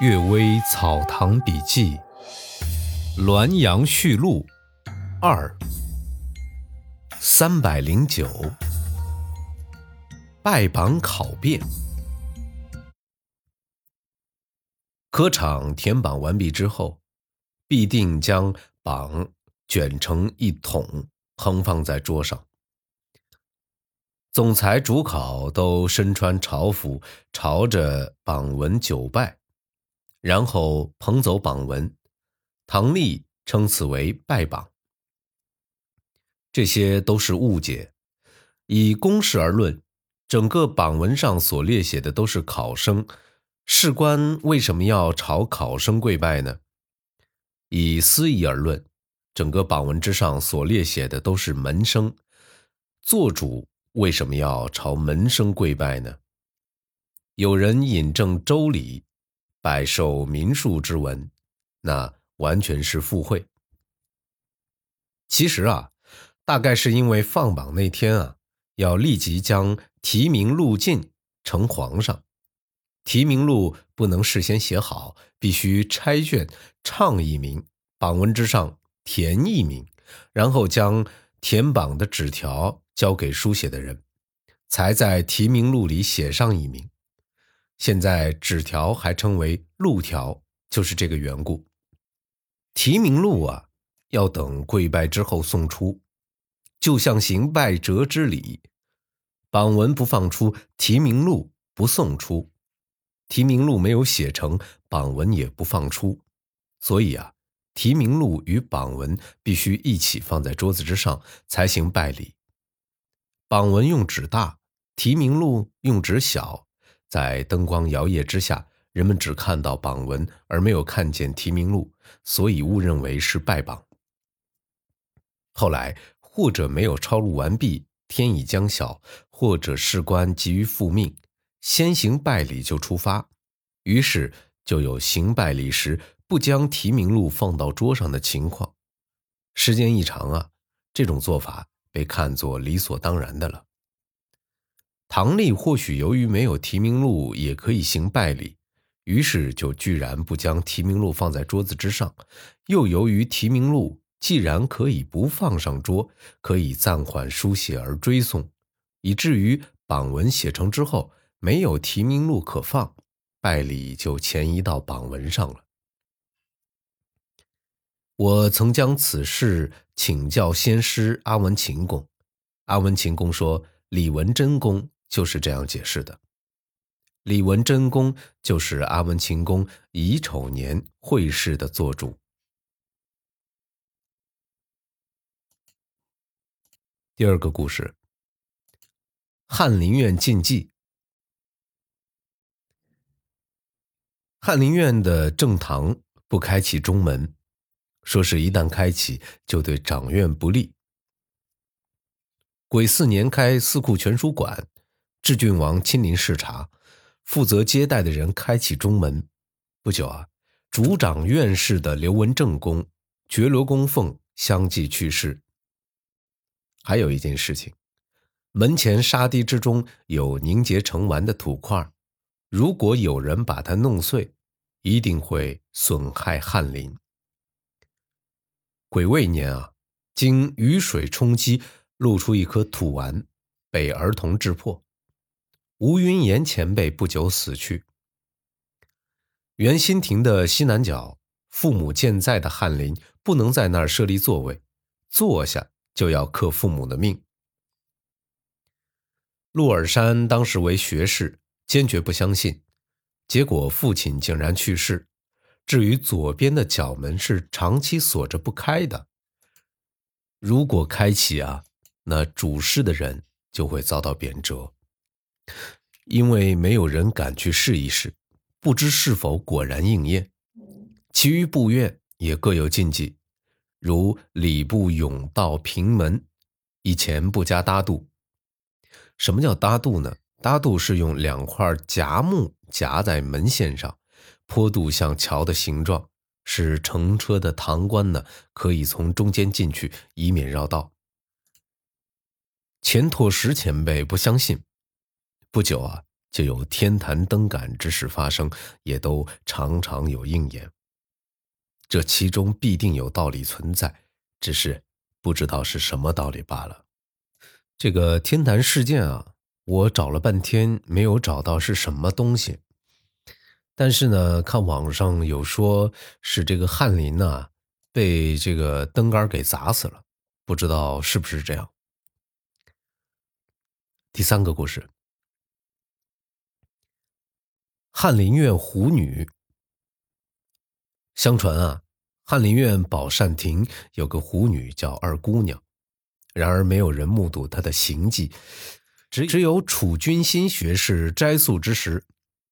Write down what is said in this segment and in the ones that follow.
《岳微草堂笔记》《滦阳序录》二三百零九，拜榜考辩。科场填榜完毕之后，必定将榜卷成一桶，横放在桌上。总裁、主考都身穿朝服，朝着榜文九拜。然后捧走榜文，唐立称此为拜榜。这些都是误解。以公事而论，整个榜文上所列写的都是考生，士官为什么要朝考生跪拜呢？以私意而论，整个榜文之上所列写的都是门生，做主为什么要朝门生跪拜呢？有人引证《周礼》。百受民庶之文，那完全是附会。其实啊，大概是因为放榜那天啊，要立即将提名录进呈皇上，提名录不能事先写好，必须拆卷唱一名，榜文之上填一名，然后将填榜的纸条交给书写的人，才在提名录里写上一名。现在纸条还称为录条，就是这个缘故。提名录啊，要等跪拜之后送出，就像行拜折之礼。榜文不放出，提名录不送出，提名录没有写成，榜文也不放出。所以啊，提名录与榜文必须一起放在桌子之上才行拜礼。榜文用纸大，提名录用纸小。在灯光摇曳之下，人们只看到榜文，而没有看见提名录，所以误认为是拜榜。后来或者没有抄录完毕，天已将晓，或者士官急于复命，先行拜礼就出发，于是就有行拜礼时不将提名录放到桌上的情况。时间一长啊，这种做法被看作理所当然的了。唐立或许由于没有提名录也可以行拜礼，于是就居然不将提名录放在桌子之上。又由于提名录既然可以不放上桌，可以暂缓书写而追送，以至于榜文写成之后没有提名录可放，拜礼就前移到榜文上了。我曾将此事请教先师阿文秦公，阿文秦公说李文贞公。就是这样解释的。李文贞公就是阿文秦公乙丑年会试的做主。第二个故事：翰林院禁忌。翰林院的正堂不开启中门，说是一旦开启，就对长院不利。癸巳年开四库全书馆。智郡王亲临视察，负责接待的人开启中门。不久啊，主掌院事的刘文正公、觉罗公凤相继去世。还有一件事情，门前沙堤之中有凝结成丸的土块，如果有人把它弄碎，一定会损害翰林。癸未年啊，经雨水冲击，露出一颗土丸，被儿童制破。吴云岩前辈不久死去。元心亭的西南角，父母健在的翰林不能在那儿设立座位，坐下就要克父母的命。陆尔山当时为学士，坚决不相信，结果父亲竟然去世。至于左边的角门是长期锁着不开的，如果开启啊，那主事的人就会遭到贬谪。因为没有人敢去试一试，不知是否果然应验。其余部院也各有禁忌，如礼部甬道平门，以前不加搭度。什么叫搭度呢？搭度是用两块夹木夹在门线上，坡度像桥的形状，使乘车的堂官呢可以从中间进去，以免绕道。钱拓石前辈不相信。不久啊，就有天坛灯杆之事发生，也都常常有应验。这其中必定有道理存在，只是不知道是什么道理罢了。这个天坛事件啊，我找了半天没有找到是什么东西。但是呢，看网上有说是这个翰林呐被这个灯杆给砸死了，不知道是不是这样。第三个故事，翰林院狐女。相传啊，翰林院宝善亭有个狐女叫二姑娘，然而没有人目睹她的行迹，只只有楚君心学士斋宿之时，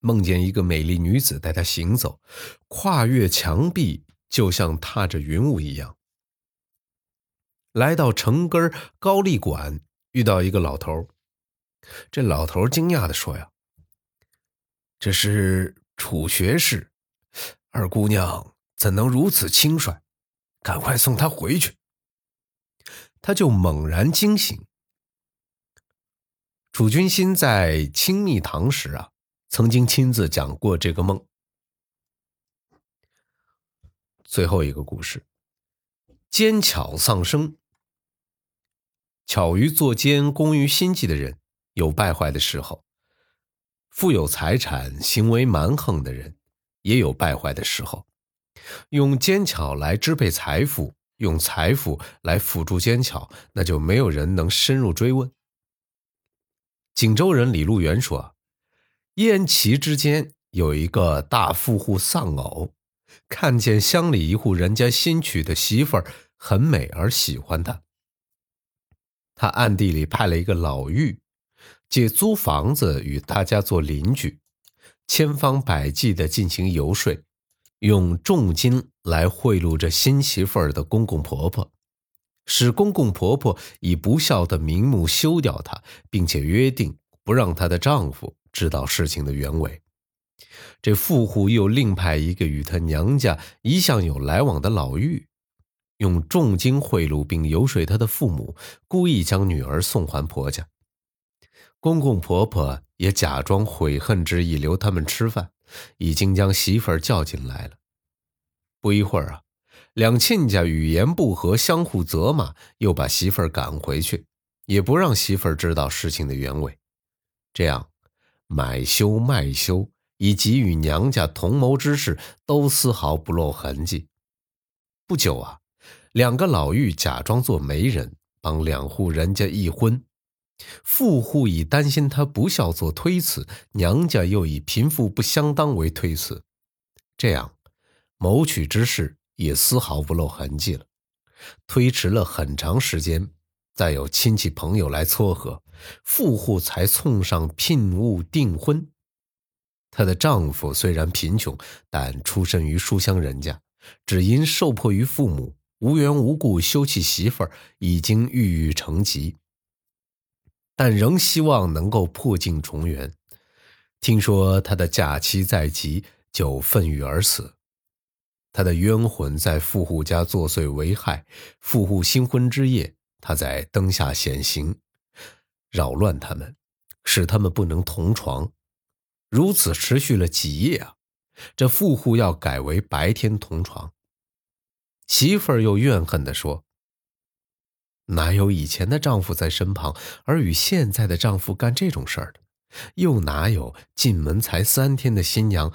梦见一个美丽女子带他行走，跨越墙壁，就像踏着云雾一样。来到城根高丽馆，遇到一个老头，这老头惊讶的说：“呀，这是楚学士，二姑娘。”怎能如此轻率？赶快送他回去！他就猛然惊醒。楚君心在清密堂时啊，曾经亲自讲过这个梦。最后一个故事：奸巧丧生。巧于作奸、工于心计的人，有败坏的时候；富有财产、行为蛮横的人，也有败坏的时候。用奸巧来支配财富，用财富来辅助奸巧，那就没有人能深入追问。锦州人李路元说：“燕齐之间有一个大富户丧偶，看见乡里一户人家新娶的媳妇儿很美而喜欢她，他暗地里派了一个老妪，借租房子与大家做邻居，千方百计的进行游说。”用重金来贿赂这新媳妇儿的公公婆婆，使公公婆婆以不孝的名目休掉她，并且约定不让她的丈夫知道事情的原委。这富户又另派一个与她娘家一向有来往的老妪，用重金贿赂并游说她的父母，故意将女儿送还婆家。公公婆婆也假装悔恨之意，留他们吃饭。已经将媳妇儿叫进来了。不一会儿啊，两亲家语言不合，相互责骂，又把媳妇儿赶回去，也不让媳妇儿知道事情的原委。这样，买修卖修以及与娘家同谋之事，都丝毫不露痕迹。不久啊，两个老妪假装做媒人，帮两户人家议婚。富户以担心他不孝做推辞，娘家又以贫富不相当为推辞，这样谋取之事也丝毫不露痕迹了。推迟了很长时间，再有亲戚朋友来撮合，富户才送上聘物订婚。她的丈夫虽然贫穷，但出身于书香人家，只因受迫于父母，无缘无故休弃媳妇儿，已经郁郁成疾。但仍希望能够破镜重圆。听说他的假期在即，就愤郁而死。他的冤魂在富户家作祟为害。富户新婚之夜，他在灯下显形，扰乱他们，使他们不能同床。如此持续了几夜啊！这富户要改为白天同床。媳妇儿又怨恨地说。哪有以前的丈夫在身旁，而与现在的丈夫干这种事儿的？又哪有进门才三天的新娘，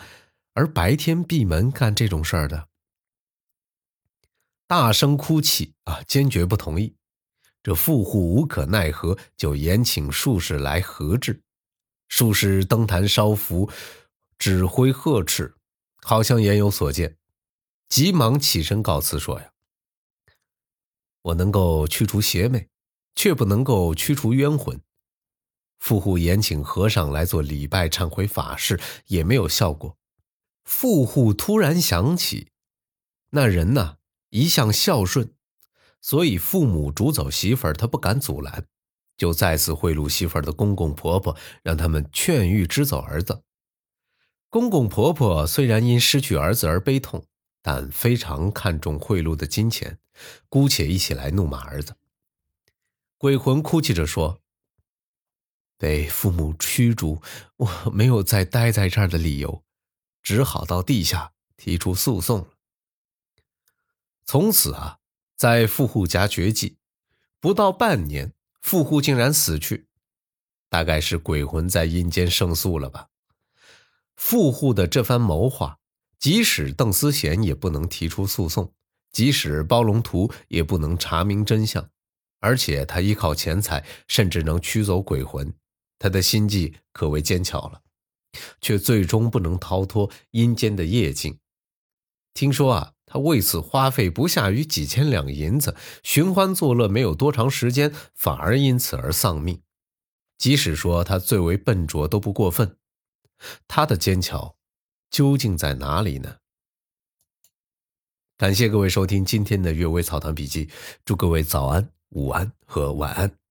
而白天闭门干这种事儿的？大声哭泣啊，坚决不同意。这富户无可奈何，就延请术士来合治。术士登坛烧符，指挥呵斥，好像言有所见，急忙起身告辞说：“呀。”我能够驱除邪魅，却不能够驱除冤魂。富户延请和尚来做礼拜忏悔法事，也没有效果。富户突然想起，那人呢一向孝顺，所以父母逐走媳妇儿，他不敢阻拦，就再次贿赂媳妇儿的公公婆婆，让他们劝谕支走儿子。公公婆婆虽然因失去儿子而悲痛。但非常看重贿赂的金钱，姑且一起来怒骂儿子。鬼魂哭泣着说：“被父母驱逐，我没有再待在这儿的理由，只好到地下提出诉讼了。从此啊，在富户家绝迹，不到半年，富户竟然死去，大概是鬼魂在阴间胜诉了吧。富户的这番谋划，即使邓思贤也不能提出诉讼，即使包龙图也不能查明真相，而且他依靠钱财，甚至能驱走鬼魂，他的心计可谓坚巧了，却最终不能逃脱阴间的业境。听说啊。他为此花费不下于几千两银子，寻欢作乐没有多长时间，反而因此而丧命。即使说他最为笨拙都不过分，他的奸巧究竟在哪里呢？感谢各位收听今天的《阅微草堂笔记》，祝各位早安、午安和晚安。